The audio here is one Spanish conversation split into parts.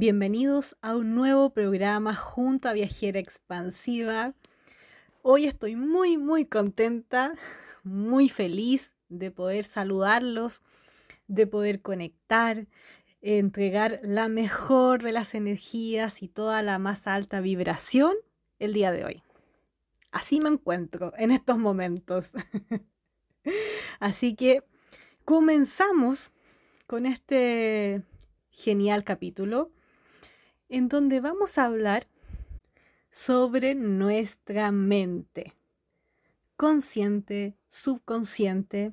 Bienvenidos a un nuevo programa junto a Viajera Expansiva. Hoy estoy muy, muy contenta, muy feliz de poder saludarlos, de poder conectar, entregar la mejor de las energías y toda la más alta vibración el día de hoy. Así me encuentro en estos momentos. Así que comenzamos con este genial capítulo en donde vamos a hablar sobre nuestra mente, consciente, subconsciente,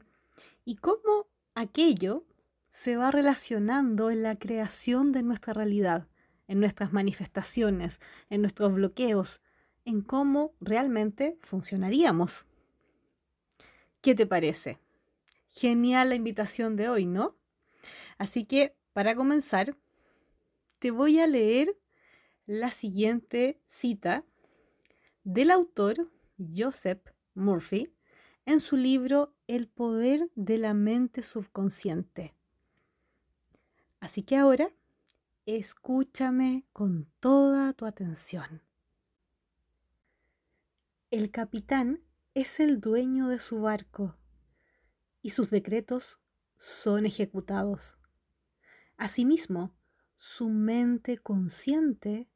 y cómo aquello se va relacionando en la creación de nuestra realidad, en nuestras manifestaciones, en nuestros bloqueos, en cómo realmente funcionaríamos. ¿Qué te parece? Genial la invitación de hoy, ¿no? Así que, para comenzar, te voy a leer la siguiente cita del autor Joseph Murphy en su libro El poder de la mente subconsciente. Así que ahora, escúchame con toda tu atención. El capitán es el dueño de su barco y sus decretos son ejecutados. Asimismo, su mente consciente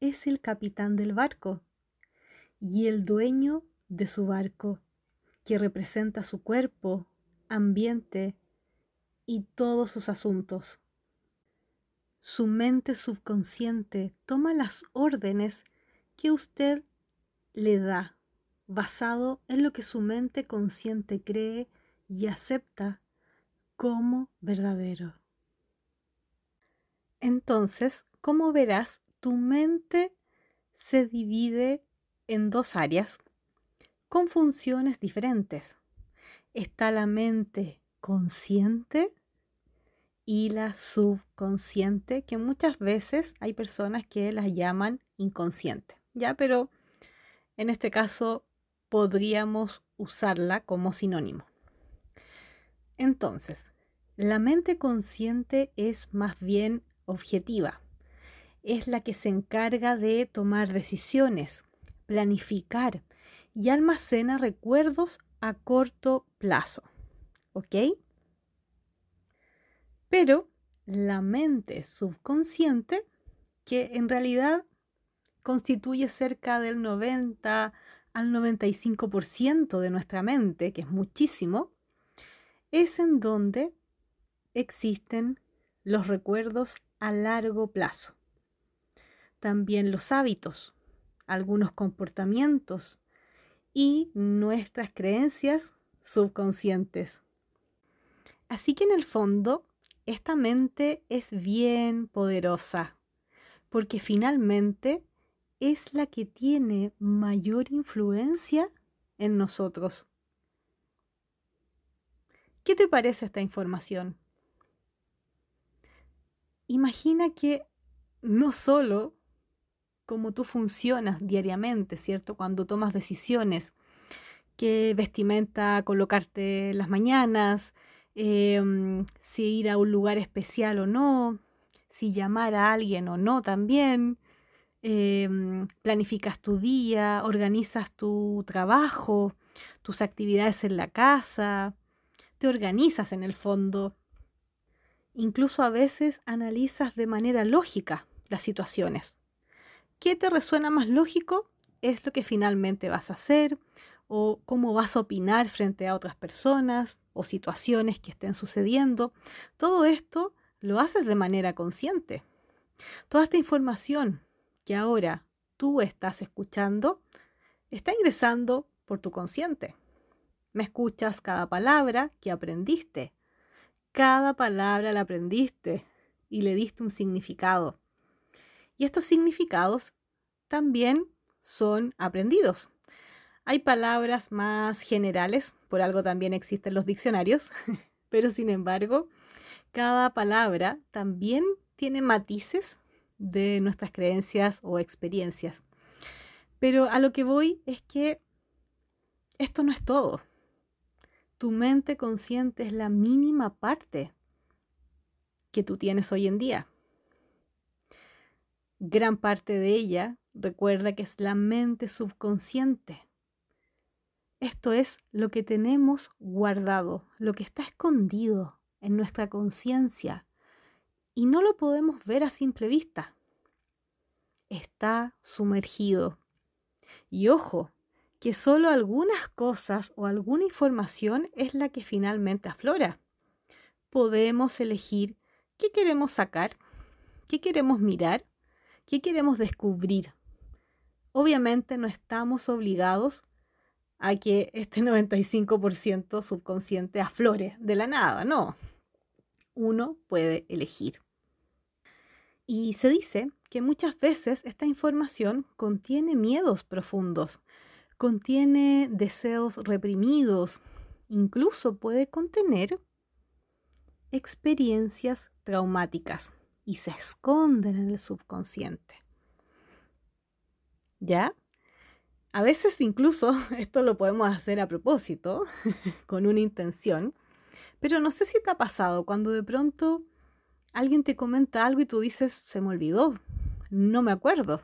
es el capitán del barco y el dueño de su barco, que representa su cuerpo, ambiente y todos sus asuntos. Su mente subconsciente toma las órdenes que usted le da, basado en lo que su mente consciente cree y acepta como verdadero. Entonces, como verás, tu mente se divide en dos áreas con funciones diferentes. Está la mente consciente y la subconsciente, que muchas veces hay personas que las llaman inconsciente, ¿ya? Pero en este caso podríamos usarla como sinónimo. Entonces, la mente consciente es más bien objetiva. Es la que se encarga de tomar decisiones, planificar y almacena recuerdos a corto plazo. ¿Ok? Pero la mente subconsciente, que en realidad constituye cerca del 90 al 95% de nuestra mente, que es muchísimo, es en donde existen los recuerdos a largo plazo. También los hábitos, algunos comportamientos y nuestras creencias subconscientes. Así que en el fondo, esta mente es bien poderosa, porque finalmente es la que tiene mayor influencia en nosotros. ¿Qué te parece esta información? Imagina que no solo como tú funcionas diariamente, ¿cierto? Cuando tomas decisiones, qué vestimenta colocarte las mañanas, em, si ir a un lugar especial o no, si llamar a alguien o no también, em, planificas tu día, organizas tu trabajo, tus actividades en la casa, te organizas en el fondo Incluso a veces analizas de manera lógica las situaciones. ¿Qué te resuena más lógico? Es lo que finalmente vas a hacer o cómo vas a opinar frente a otras personas o situaciones que estén sucediendo. Todo esto lo haces de manera consciente. Toda esta información que ahora tú estás escuchando está ingresando por tu consciente. Me escuchas cada palabra que aprendiste cada palabra la aprendiste y le diste un significado. Y estos significados también son aprendidos. Hay palabras más generales, por algo también existen los diccionarios, pero sin embargo, cada palabra también tiene matices de nuestras creencias o experiencias. Pero a lo que voy es que esto no es todo. Tu mente consciente es la mínima parte que tú tienes hoy en día. gran parte de ella, recuerda que es la mente subconsciente. Esto es lo que tenemos guardado, lo que está escondido en nuestra conciencia y no lo podemos ver a simple vista. Está sumergido. Y ojo, que solo algunas cosas o alguna información es la que finalmente aflora. Podemos elegir qué queremos sacar, qué queremos mirar, qué queremos descubrir. Obviamente no estamos obligados a que este 95% subconsciente aflore de la nada, no. Uno puede elegir. Y se dice que muchas veces esta información contiene miedos profundos, contiene deseos reprimidos, incluso puede contener experiencias traumáticas y se esconden en el subconsciente. ¿Ya? A veces incluso esto lo podemos hacer a propósito, con una intención, pero no sé si te ha pasado cuando de pronto alguien te comenta algo y tú dices, se me olvidó, no me acuerdo.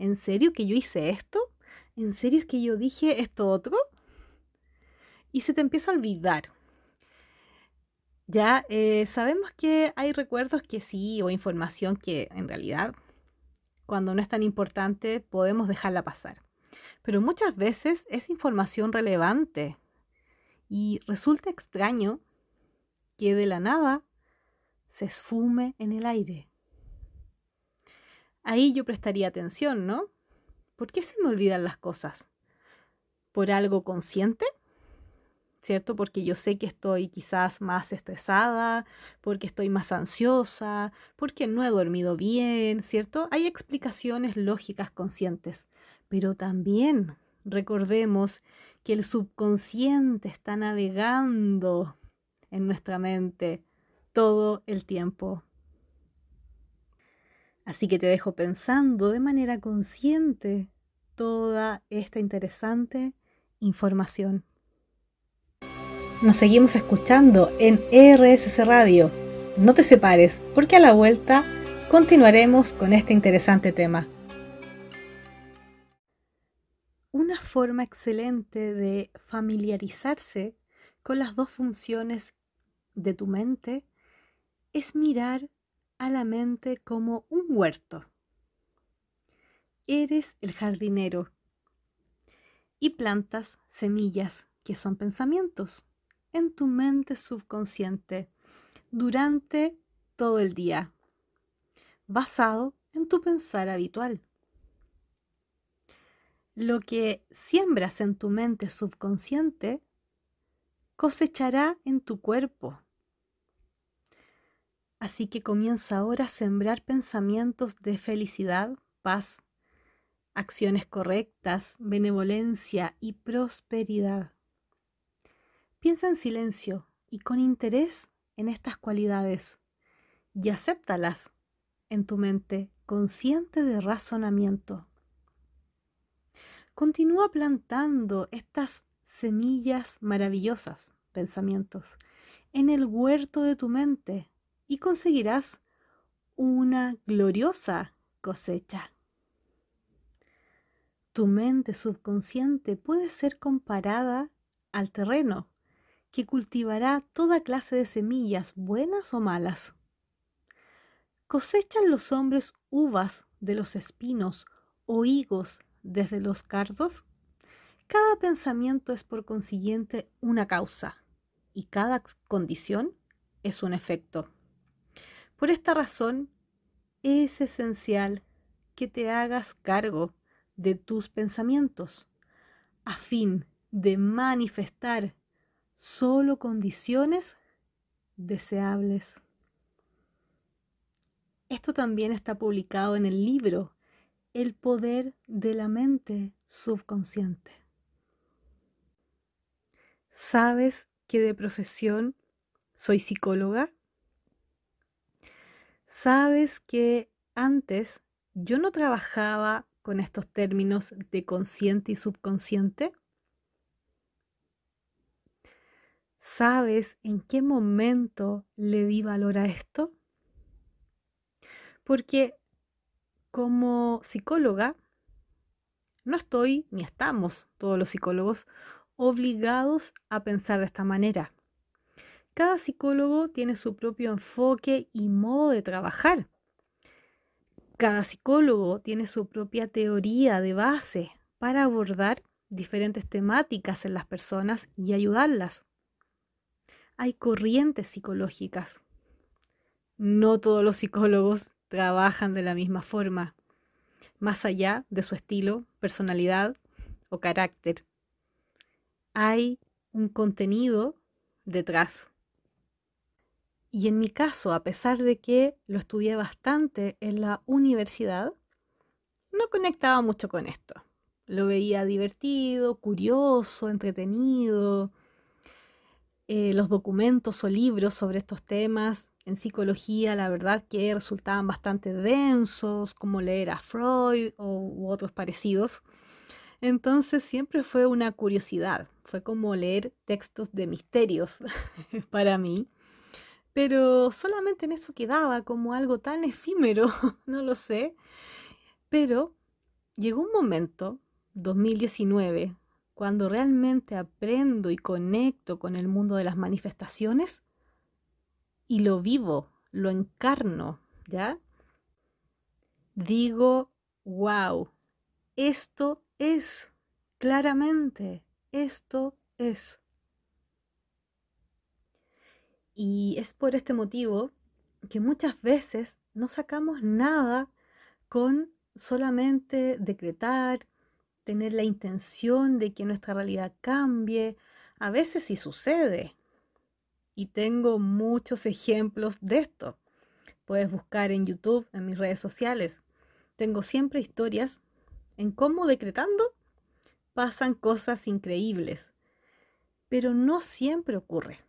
¿En serio que yo hice esto? ¿En serio es que yo dije esto otro? Y se te empieza a olvidar. Ya eh, sabemos que hay recuerdos que sí o información que en realidad cuando no es tan importante podemos dejarla pasar. Pero muchas veces es información relevante y resulta extraño que de la nada se esfume en el aire. Ahí yo prestaría atención, ¿no? ¿Por qué se me olvidan las cosas? ¿Por algo consciente? ¿Cierto? Porque yo sé que estoy quizás más estresada, porque estoy más ansiosa, porque no he dormido bien, ¿cierto? Hay explicaciones lógicas conscientes, pero también recordemos que el subconsciente está navegando en nuestra mente todo el tiempo. Así que te dejo pensando de manera consciente toda esta interesante información. Nos seguimos escuchando en RSC Radio. No te separes, porque a la vuelta continuaremos con este interesante tema. Una forma excelente de familiarizarse con las dos funciones de tu mente es mirar a la mente como un huerto. Eres el jardinero y plantas semillas que son pensamientos en tu mente subconsciente durante todo el día, basado en tu pensar habitual. Lo que siembras en tu mente subconsciente cosechará en tu cuerpo Así que comienza ahora a sembrar pensamientos de felicidad, paz, acciones correctas, benevolencia y prosperidad. Piensa en silencio y con interés en estas cualidades y acéptalas en tu mente consciente de razonamiento. Continúa plantando estas semillas maravillosas, pensamientos, en el huerto de tu mente y conseguirás una gloriosa cosecha. Tu mente subconsciente puede ser comparada al terreno que cultivará toda clase de semillas, buenas o malas. ¿Cosechan los hombres uvas de los espinos o higos desde los cardos? Cada pensamiento es por consiguiente una causa y cada condición es un efecto. Por esta razón, es esencial que te hagas cargo de tus pensamientos a fin de manifestar solo condiciones deseables. Esto también está publicado en el libro El poder de la mente subconsciente. ¿Sabes que de profesión soy psicóloga? Sabes que antes yo no trabajaba con estos términos de consciente y subconsciente. ¿Sabes en qué momento le di valor a esto? Porque como psicóloga, no estoy, ni estamos todos los psicólogos, obligados a pensar de esta manera. Cada psicólogo tiene su propio enfoque y modo de trabajar. Cada psicólogo tiene su propia teoría de base para abordar diferentes temáticas en las personas y ayudarlas. Hay corrientes psicológicas. No todos los psicólogos trabajan de la misma forma, más allá de su estilo, personalidad o carácter. Hay un contenido detrás. Y en mi caso, a pesar de que lo estudié bastante en la universidad, no conectaba mucho con esto. Lo veía divertido, curioso, entretenido. Eh, los documentos o libros sobre estos temas en psicología, la verdad que resultaban bastante densos, como leer a Freud o, u otros parecidos. Entonces siempre fue una curiosidad, fue como leer textos de misterios para mí, pero solamente en eso quedaba como algo tan efímero, no lo sé. Pero llegó un momento, 2019, cuando realmente aprendo y conecto con el mundo de las manifestaciones y lo vivo, lo encarno, ¿ya? Digo, wow, esto es, claramente, esto es. Y es por este motivo que muchas veces no sacamos nada con solamente decretar, tener la intención de que nuestra realidad cambie. A veces sí sucede, y tengo muchos ejemplos de esto. Puedes buscar en YouTube, en mis redes sociales. Tengo siempre historias en cómo decretando pasan cosas increíbles. Pero no siempre ocurre.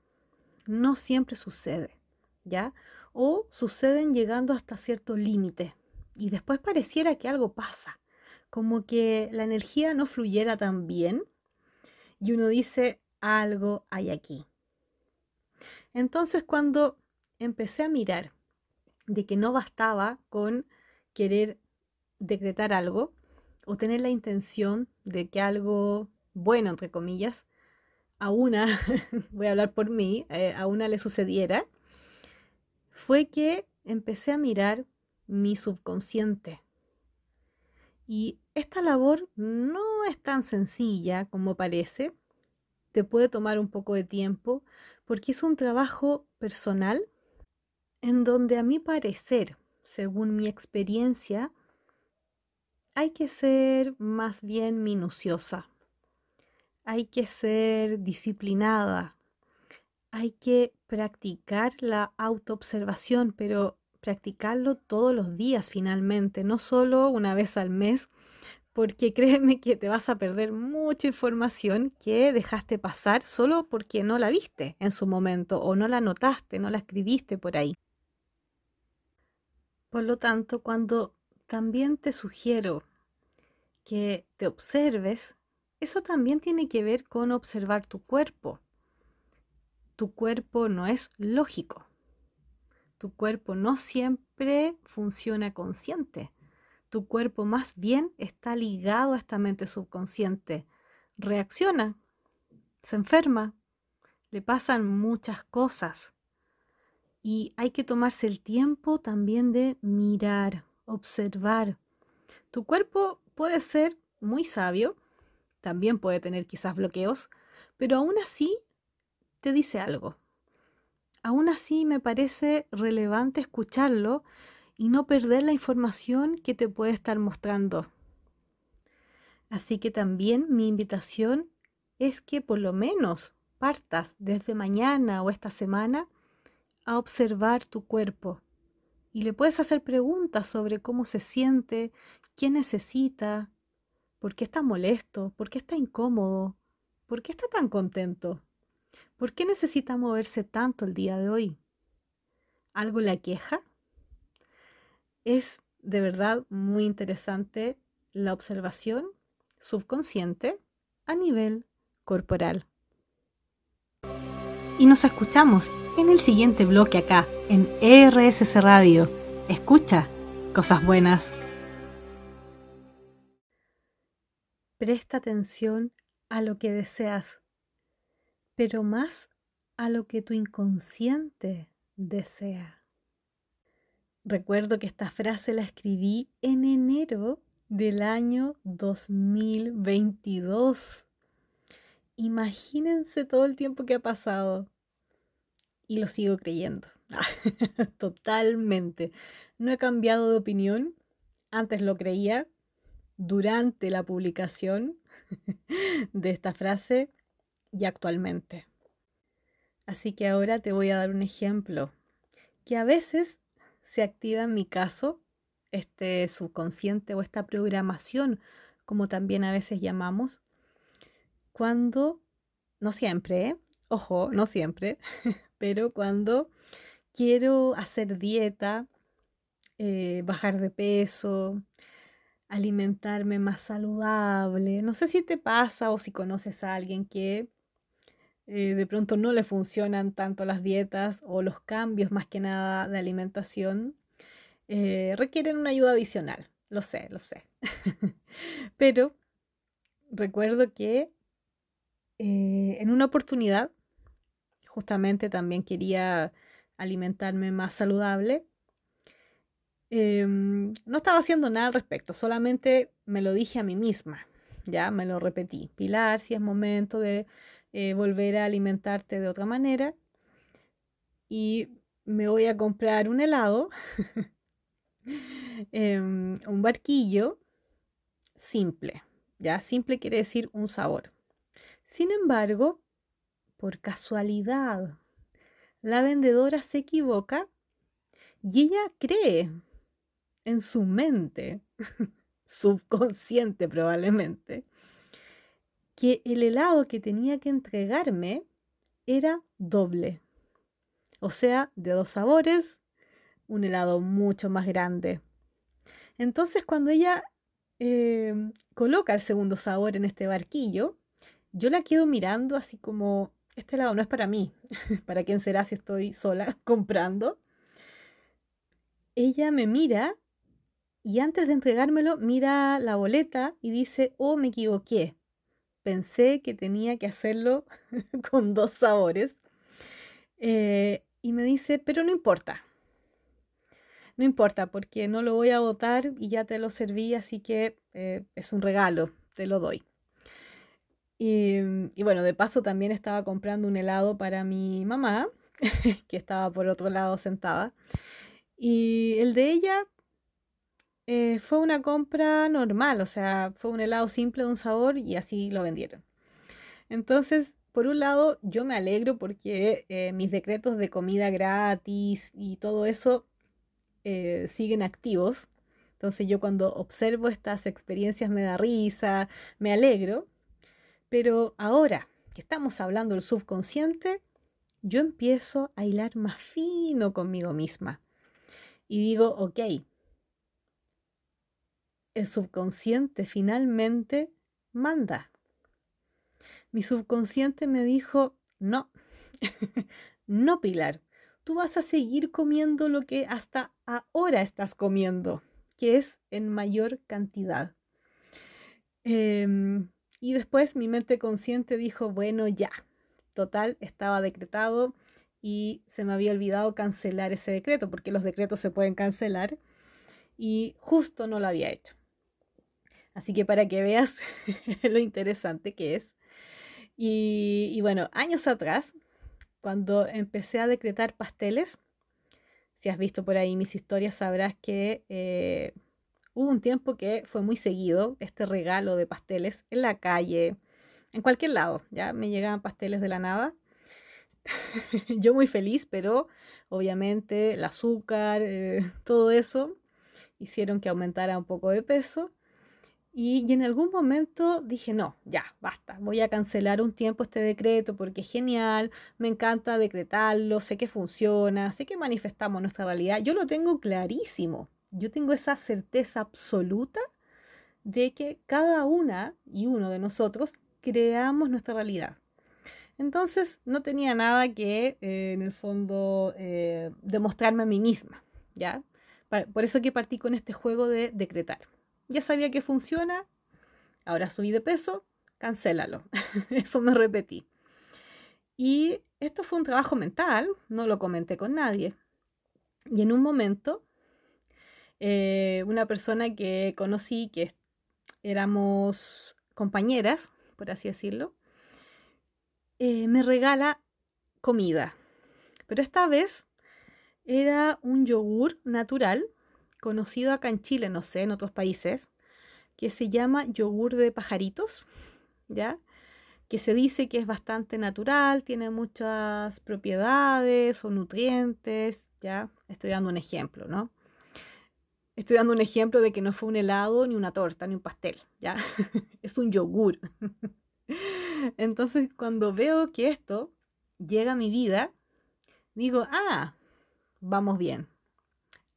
No siempre sucede. ¿Ya? O suceden llegando hasta cierto límite. Y después pareciera que algo pasa. Como que la energía no fluyera tan bien. Y uno dice, algo hay aquí. Entonces cuando empecé a mirar de que no bastaba con querer decretar algo o tener la intención de que algo bueno, entre comillas, a una, voy a hablar por mí, eh, a una le sucediera, fue que empecé a mirar mi subconsciente. Y esta labor no es tan sencilla como parece, te puede tomar un poco de tiempo porque es un trabajo personal en donde a mi parecer, según mi experiencia, hay que ser más bien minuciosa, hay que ser disciplinada, hay que practicar la autoobservación, pero practicarlo todos los días finalmente, no solo una vez al mes porque créeme que te vas a perder mucha información que dejaste pasar solo porque no la viste en su momento o no la notaste, no la escribiste por ahí. Por lo tanto, cuando también te sugiero que te observes, eso también tiene que ver con observar tu cuerpo. Tu cuerpo no es lógico. Tu cuerpo no siempre funciona consciente tu cuerpo más bien está ligado a esta mente subconsciente. Reacciona, se enferma, le pasan muchas cosas. Y hay que tomarse el tiempo también de mirar, observar. Tu cuerpo puede ser muy sabio, también puede tener quizás bloqueos, pero aún así te dice algo. Aún así me parece relevante escucharlo y no perder la información que te puede estar mostrando. Así que también mi invitación es que por lo menos partas desde mañana o esta semana a observar tu cuerpo y le puedes hacer preguntas sobre cómo se siente, qué necesita, por qué está molesto, por qué está incómodo, por qué está tan contento, por qué necesita moverse tanto el día de hoy. ¿Algo la queja? Es de verdad muy interesante la observación subconsciente a nivel corporal. Y nos escuchamos en el siguiente bloque acá, en RSC Radio. Escucha cosas buenas. Presta atención a lo que deseas, pero más a lo que tu inconsciente desea. Recuerdo que esta frase la escribí en enero del año 2022. Imagínense todo el tiempo que ha pasado. Y lo sigo creyendo. Totalmente. No he cambiado de opinión. Antes lo creía. Durante la publicación de esta frase y actualmente. Así que ahora te voy a dar un ejemplo que a veces se activa en mi caso, este subconsciente o esta programación, como también a veces llamamos, cuando, no siempre, ¿eh? ojo, no siempre, pero cuando quiero hacer dieta, eh, bajar de peso, alimentarme más saludable. No sé si te pasa o si conoces a alguien que eh, de pronto no le funcionan tanto las dietas o los cambios más que nada de alimentación. Eh, requieren una ayuda adicional. Lo sé, lo sé. Pero recuerdo que en una oportunidad, justamente también quería alimentarme más saludable Em, no estaba haciendo nada al respecto, solamente me lo dije a mí misma, ya me lo repetí. Pilar, si es momento de eh, volver a alimentarte de otra manera y me voy a comprar un helado, em, un barquillo simple, ya simple quiere decir un sabor. Sin embargo, por casualidad, la vendedora se equivoca y ella cree en su mente, subconsciente probablemente, que el helado que tenía que entregarme era doble. O sea, de dos sabores, un helado mucho más grande. Entonces cuando ella eh, coloca el segundo sabor en este barquillo, yo la quedo mirando así como, este helado no es para mí, ¿para quién será si estoy sola comprando? Ella me mira y antes de entregármelo, mira la boleta y dice, oh, me equivoqué. Pensé que tenía que hacerlo con dos sabores. Eh, y me dice, pero no importa. No importa, porque no lo voy a botar y ya te lo serví, así que eh, es un regalo, te lo doy. Y, y, bueno, de paso también estaba comprando un helado para mi mamá, que estaba por otro lado sentada. Y el de ella eh, fue una compra normal, o sea, fue un helado simple de un sabor y así lo vendieron. Entonces, por un lado, yo me alegro porque eh, mis decretos de comida gratis y todo eso eh, siguen activos. Entonces yo cuando observo estas experiencias me da risa, me alegro. Pero ahora que estamos hablando del subconsciente, yo empiezo a hilar más fino conmigo misma. Y digo, ok, el subconsciente finalmente manda. Mi subconsciente me dijo, no, no Pilar, tú vas a seguir comiendo lo que hasta ahora estás comiendo, que es en mayor cantidad. Em, y después mi mente consciente dijo, bueno, ya, total, estaba decretado y se me había olvidado cancelar ese decreto, porque los decretos se pueden cancelar, y justo no lo había hecho. Así que para que veas lo interesante que es. Y, bueno, años atrás, cuando empecé a decretar pasteles, si has visto por ahí mis historias, sabrás que eh, hubo un tiempo que fue muy seguido este regalo de pasteles en la calle, en cualquier lado, ya me llegaban pasteles de la nada. Yo muy feliz, pero obviamente el azúcar, eh, todo eso, hicieron que aumentara un poco de peso. Y, en algún momento dije, no, ya, basta, voy a cancelar un tiempo este decreto porque es genial, me encanta decretarlo, sé que funciona, sé que manifestamos nuestra realidad, yo lo tengo clarísimo, yo tengo esa certeza absoluta de que cada una y uno de nosotros creamos nuestra realidad. Entonces no tenía nada que eh, en el fondo eh, demostrarme a mí misma, ¿ya? Por eso que partí con este juego de decretar ya sabía que funciona, Ahora subí de peso, cancélalo. Eso me repetí. Y esto fue un trabajo mental, no lo comenté con nadie. Y en un momento, eh, una persona que conocí, que éramos compañeras, por así decirlo, eh, me regala comida. Pero esta vez era un yogur natural, conocido acá en Chile, no sé, en otros países, que se llama yogur de pajaritos, ¿ya? Que se dice que es bastante natural, tiene muchas propiedades o nutrientes, ¿ya? Estoy dando un ejemplo, ¿no? Estoy dando un ejemplo de que no fue un helado, ni una torta, ni un pastel, ¿ya? es un yogur. Entonces, cuando veo que esto llega a mi vida, digo, ah, vamos bien.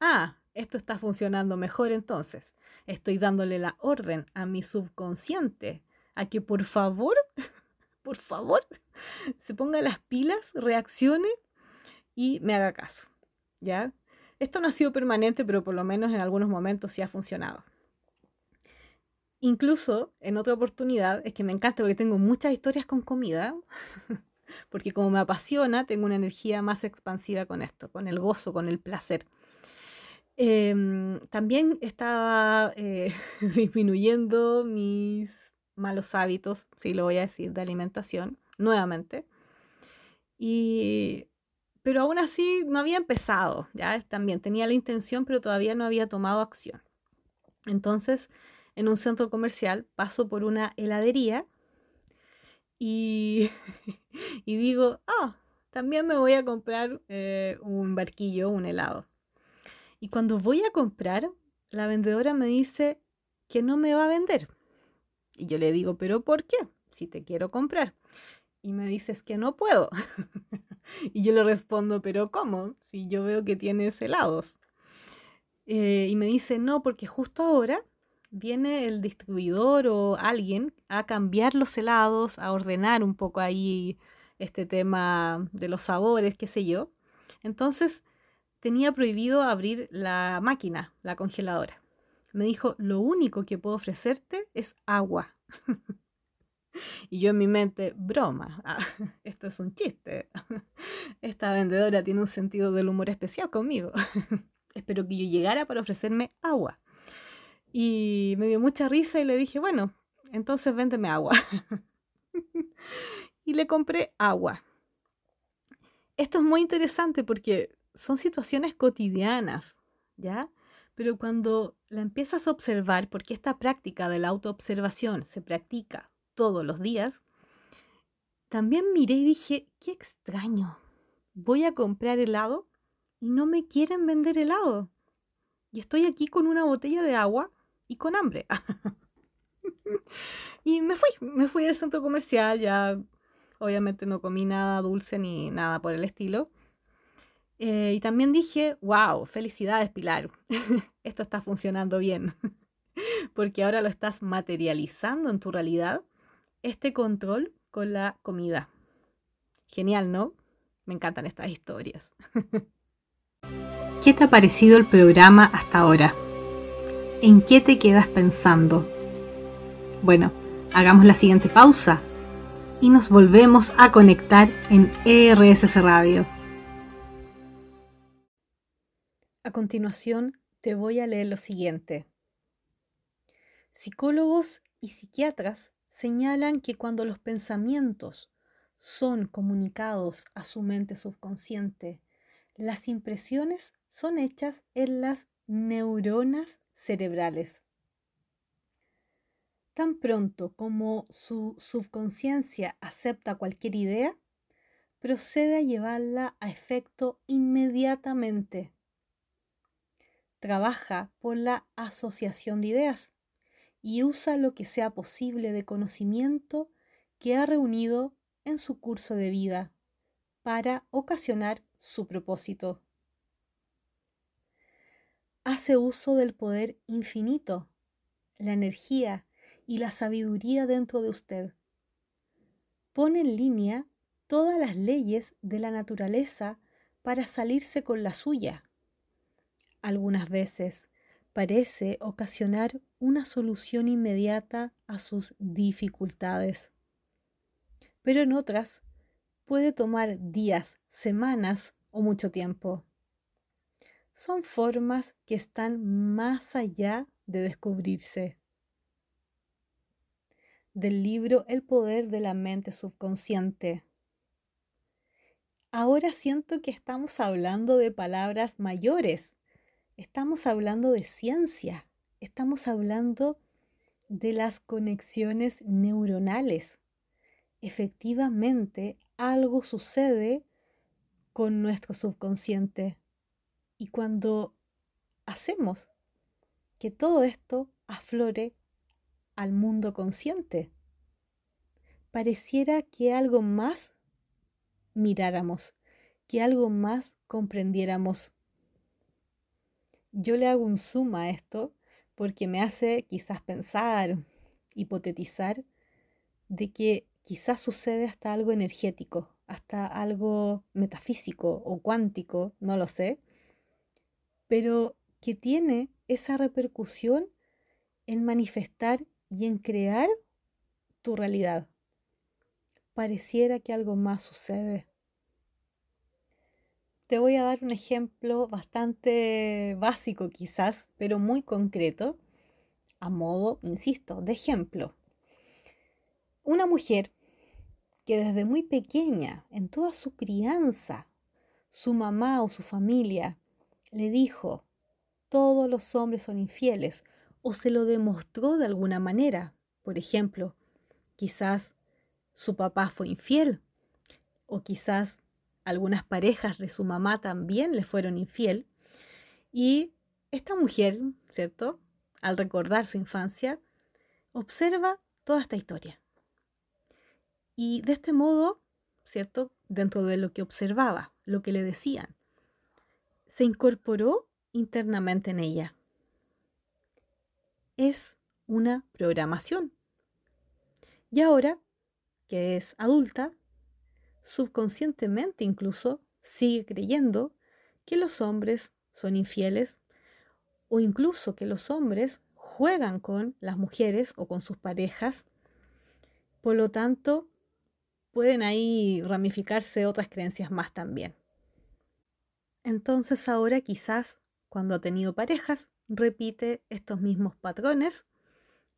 Ah, esto está funcionando mejor entonces. Estoy dándole la orden a mi subconsciente a que por favor, por favor, se ponga las pilas, reaccione y me haga caso. ¿Ya? Esto no ha sido permanente, pero por lo menos en algunos momentos sí ha funcionado. Incluso en otra oportunidad, es que me encanta porque tengo muchas historias con comida, porque como me apasiona, tengo una energía más expansiva con esto, con el gozo, con el placer. Em, también estaba eh, disminuyendo mis malos hábitos, si lo voy a decir, de alimentación, nuevamente. Y pero aún así no había empezado, ya también tenía la intención, pero todavía no había tomado acción. Entonces, en un centro comercial paso por una heladería y, y digo, ah, también me voy a comprar eh, un barquillo, un helado. Y cuando voy a comprar, la vendedora me dice que no me va a vender. Y yo le digo, pero ¿por qué? Si te quiero comprar. Y me dices que no puedo. y yo le respondo, pero ¿cómo? Si yo veo que tienes helados. Eh, y me dice, no, porque justo ahora viene el distribuidor o alguien a cambiar los helados, a ordenar un poco ahí este tema de los sabores, qué sé yo. Entonces tenía prohibido abrir la máquina, la congeladora. Me dijo, lo único que puedo ofrecerte es agua. Y yo en mi mente, broma, ah, esto es un chiste. Esta vendedora tiene un sentido del humor especial conmigo. Espero que yo llegara para ofrecerme agua. Y me dio mucha risa y le dije, bueno, entonces véndeme agua. y le compré agua. Esto es muy interesante porque son situaciones cotidianas, ¿ya? Pero cuando la empiezas a observar, porque esta práctica de la autoobservación se practica todos los días, también miré y dije, qué extraño, voy a comprar helado y no me quieren vender helado. Y estoy aquí con una botella de agua y con hambre. y me fui, me fui al centro comercial, ya obviamente no comí nada dulce ni nada por el estilo. Eh, y también dije, wow, felicidades Pilar, esto está funcionando bien, porque ahora lo estás materializando en tu realidad este control con la comida. Genial, ¿no? Me encantan estas historias. ¿Qué te ha parecido el programa hasta ahora? ¿En qué te quedas pensando? Bueno, hagamos la siguiente pausa y nos volvemos a conectar en ERSS Radio. A continuación, te voy a leer lo siguiente. Psicólogos y psiquiatras señalan que cuando los pensamientos son comunicados a su mente subconsciente, las impresiones son hechas en las neuronas cerebrales. Tan pronto como su subconsciencia acepta cualquier idea, procede a llevarla a efecto inmediatamente. Trabaja por la asociación de ideas y usa lo que sea posible de conocimiento que ha reunido en su curso de vida para ocasionar su propósito. Hace uso del poder infinito, la energía y la sabiduría dentro de usted. Pone en línea todas las leyes de la naturaleza para salirse con la suya. Algunas veces parece ocasionar una solución inmediata a sus dificultades. Pero en otras puede tomar días, semanas o mucho tiempo. Son formas que están más allá de descubrirse. Del libro El poder de la mente subconsciente. Ahora siento que estamos hablando de palabras mayores estamos hablando de ciencia, estamos hablando de las conexiones neuronales. Efectivamente, algo sucede con nuestro subconsciente. Y cuando hacemos que todo esto aflore al mundo consciente, pareciera que algo más miráramos, que algo más comprendiéramos yo le hago un zoom a esto porque me hace quizás pensar, hipotetizar, de que quizás sucede hasta algo energético, hasta algo metafísico o cuántico, no lo sé, pero que tiene esa repercusión en manifestar y en crear tu realidad. Pareciera que algo más sucede te voy a dar un ejemplo bastante básico quizás, pero muy concreto, a modo, insisto, de ejemplo. Una mujer que desde muy pequeña, en toda su crianza, su mamá o su familia le dijo, todos los hombres son infieles, o se lo demostró de alguna manera. Por ejemplo, quizás su papá fue infiel, o quizás algunas parejas de su mamá también le fueron infiel. Y esta mujer, ¿cierto? Al recordar su infancia, observa toda esta historia. Y de este modo, ¿cierto? Dentro de lo que observaba, lo que le decían, se incorporó internamente en ella. Es una programación. Y ahora, que es adulta, subconscientemente incluso sigue creyendo que los hombres son infieles o incluso que los hombres juegan con las mujeres o con sus parejas. Por lo tanto, pueden ahí ramificarse otras creencias más también. Entonces ahora quizás cuando ha tenido parejas repite estos mismos patrones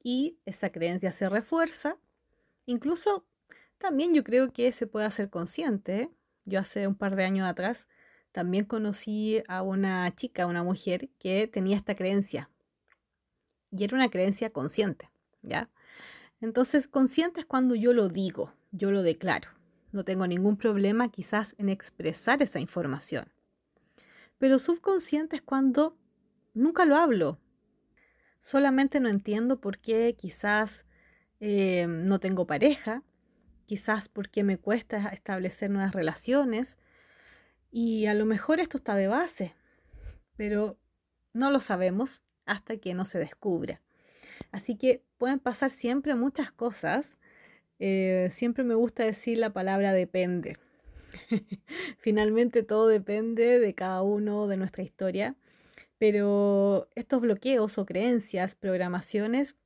y esa creencia se refuerza, incluso también yo creo que se puede hacer consciente. Yo hace un par de años atrás también conocí a una chica, una mujer que tenía esta creencia. Y era una creencia consciente, ¿ya? Entonces, consciente es cuando yo lo digo, yo lo declaro. No tengo ningún problema quizás en expresar esa información. Pero subconsciente es cuando nunca lo hablo. Solamente no entiendo por qué quizás eh, no tengo pareja, quizás porque me cuesta establecer nuevas relaciones y a lo mejor esto está de base, pero no lo sabemos hasta que no se descubra. Así que pueden pasar siempre muchas cosas. Eh, siempre me gusta decir la palabra depende. Finalmente todo depende de cada uno, de nuestra historia, pero estos bloqueos o creencias, programaciones,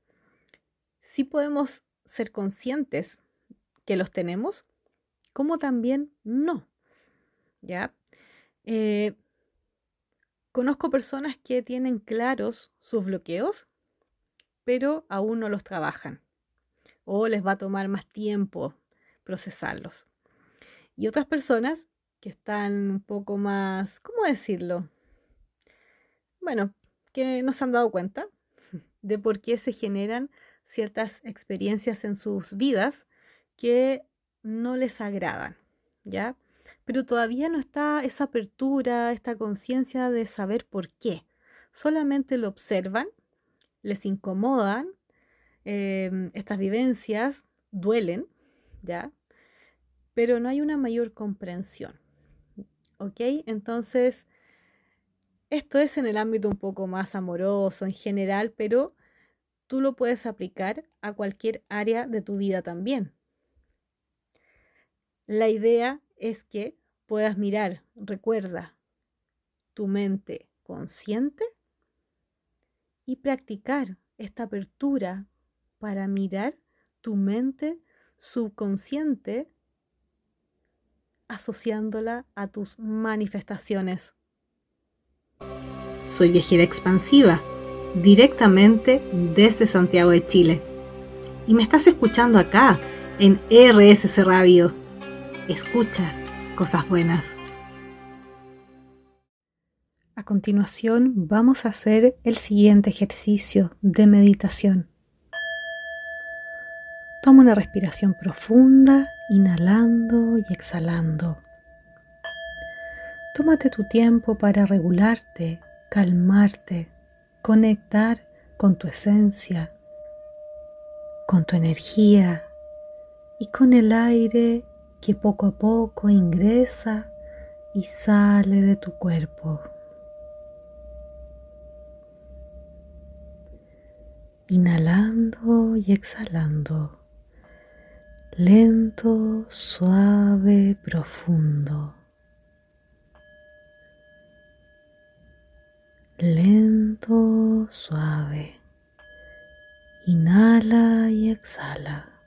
sí podemos ser conscientes que los tenemos, como también no. ¿Ya? Eh, conozco personas que tienen claros sus bloqueos, pero aún no los trabajan. O les va a tomar más tiempo procesarlos. Y otras personas que están un poco más, ¿cómo decirlo? Bueno, que no se han dado cuenta de por qué se generan ciertas experiencias en sus vidas que no les agradan, ¿ya? Pero todavía no está esa apertura, esta conciencia de saber por qué. Solamente lo observan, les incomodan, em, estas vivencias duelen, ¿ya? Pero no hay una mayor comprensión, ¿ok? Entonces, esto es en el ámbito un poco más amoroso en general, pero tú lo puedes aplicar a cualquier área de tu vida también. La idea es que puedas mirar, recuerda, tu mente consciente y practicar esta apertura para mirar tu mente subconsciente asociándola a tus manifestaciones. Soy viajera expansiva, directamente desde Santiago de Chile. Y me estás escuchando acá, en RSC Radio. Escucha cosas buenas. A continuación vamos a hacer el siguiente ejercicio de meditación. Toma una respiración profunda, inhalando y exhalando. Tómate tu tiempo para regularte, calmarte, conectar con tu esencia, con tu energía y con el aire que poco a poco ingresa y sale de tu cuerpo. Inhalando y exhalando, lento, suave, profundo. lento, suave. Inhala y exhala.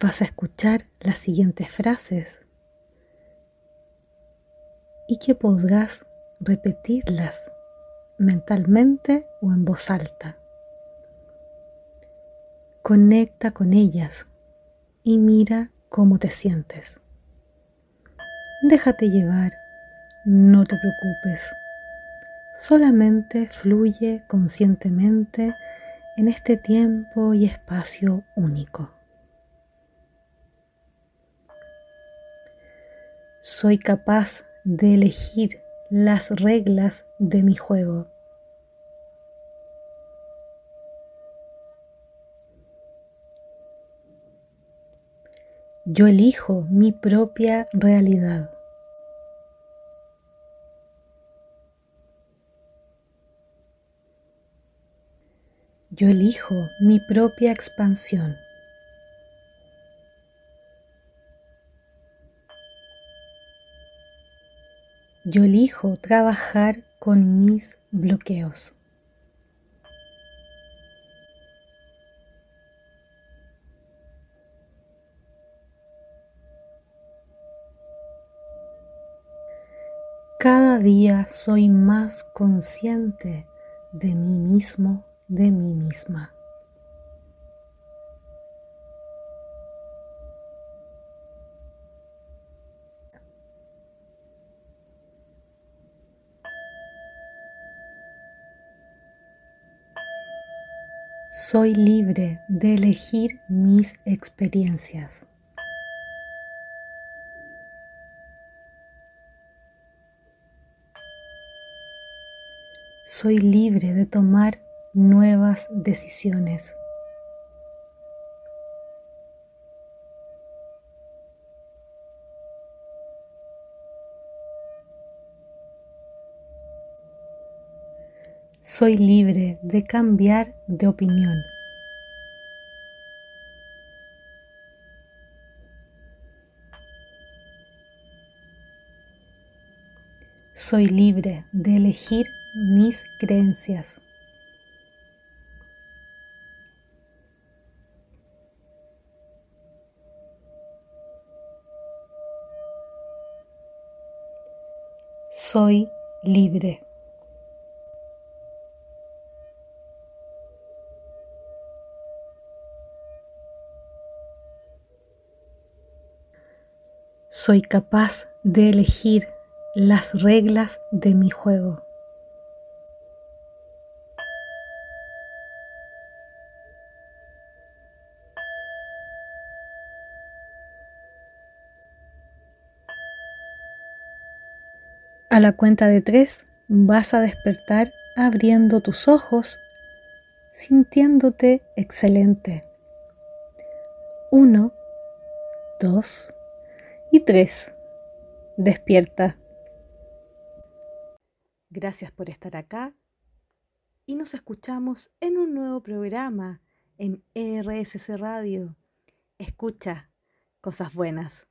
Vas a escuchar las siguientes frases y que podrás repetirlas mentalmente o en voz alta. Conecta con ellas y mira cómo te sientes. Déjate llevar no te preocupes, solamente fluye conscientemente en este tiempo y espacio único. Soy capaz de elegir las reglas de mi juego. Yo elijo mi propia realidad. Yo elijo mi propia expansión. Yo elijo trabajar con mis bloqueos. Cada día soy más consciente de mí mismo de mí misma. Soy libre de elegir mis experiencias. Soy libre de tomar nuevas decisiones. Soy libre de cambiar de opinión. Soy libre de elegir mis creencias. soy libre. Soy capaz de elegir las reglas de mi juego. A la cuenta de tres vas a despertar abriendo tus ojos, sintiéndote excelente. Uno, dos y tres. Despierta. Gracias por estar acá y nos escuchamos en un nuevo programa en RSC Radio. Escucha cosas buenas.